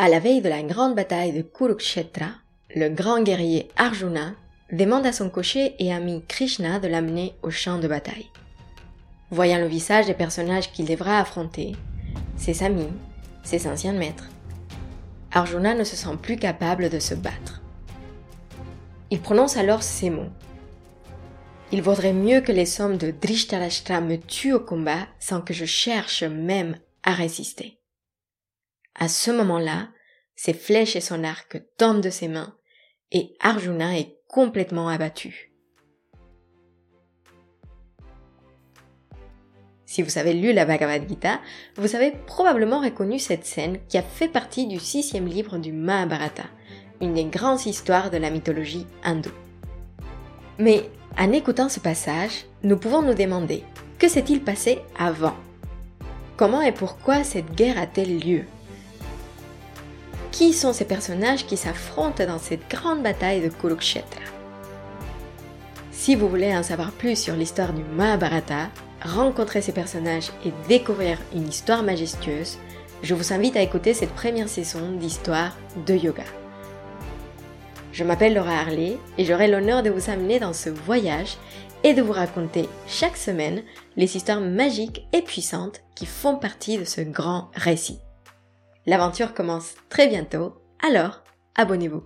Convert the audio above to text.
À la veille de la grande bataille de Kurukshetra, le grand guerrier Arjuna demande à son cocher et ami Krishna de l'amener au champ de bataille. Voyant le visage des personnages qu'il devra affronter, ses amis, ses anciens maîtres, Arjuna ne se sent plus capable de se battre. Il prononce alors ces mots. Il vaudrait mieux que les hommes de Drishtarashtra me tuent au combat sans que je cherche même à résister. À ce moment-là, ses flèches et son arc tombent de ses mains et Arjuna est complètement abattu. Si vous avez lu la Bhagavad Gita, vous avez probablement reconnu cette scène qui a fait partie du sixième livre du Mahabharata, une des grandes histoires de la mythologie hindoue. Mais en écoutant ce passage, nous pouvons nous demander que s'est-il passé avant? Comment et pourquoi cette guerre a-t-elle lieu? Qui sont ces personnages qui s'affrontent dans cette grande bataille de Kurukshetra Si vous voulez en savoir plus sur l'histoire du Mahabharata, rencontrer ces personnages et découvrir une histoire majestueuse, je vous invite à écouter cette première saison d'histoire de yoga. Je m'appelle Laura Harley et j'aurai l'honneur de vous amener dans ce voyage et de vous raconter chaque semaine les histoires magiques et puissantes qui font partie de ce grand récit. L'aventure commence très bientôt, alors abonnez-vous.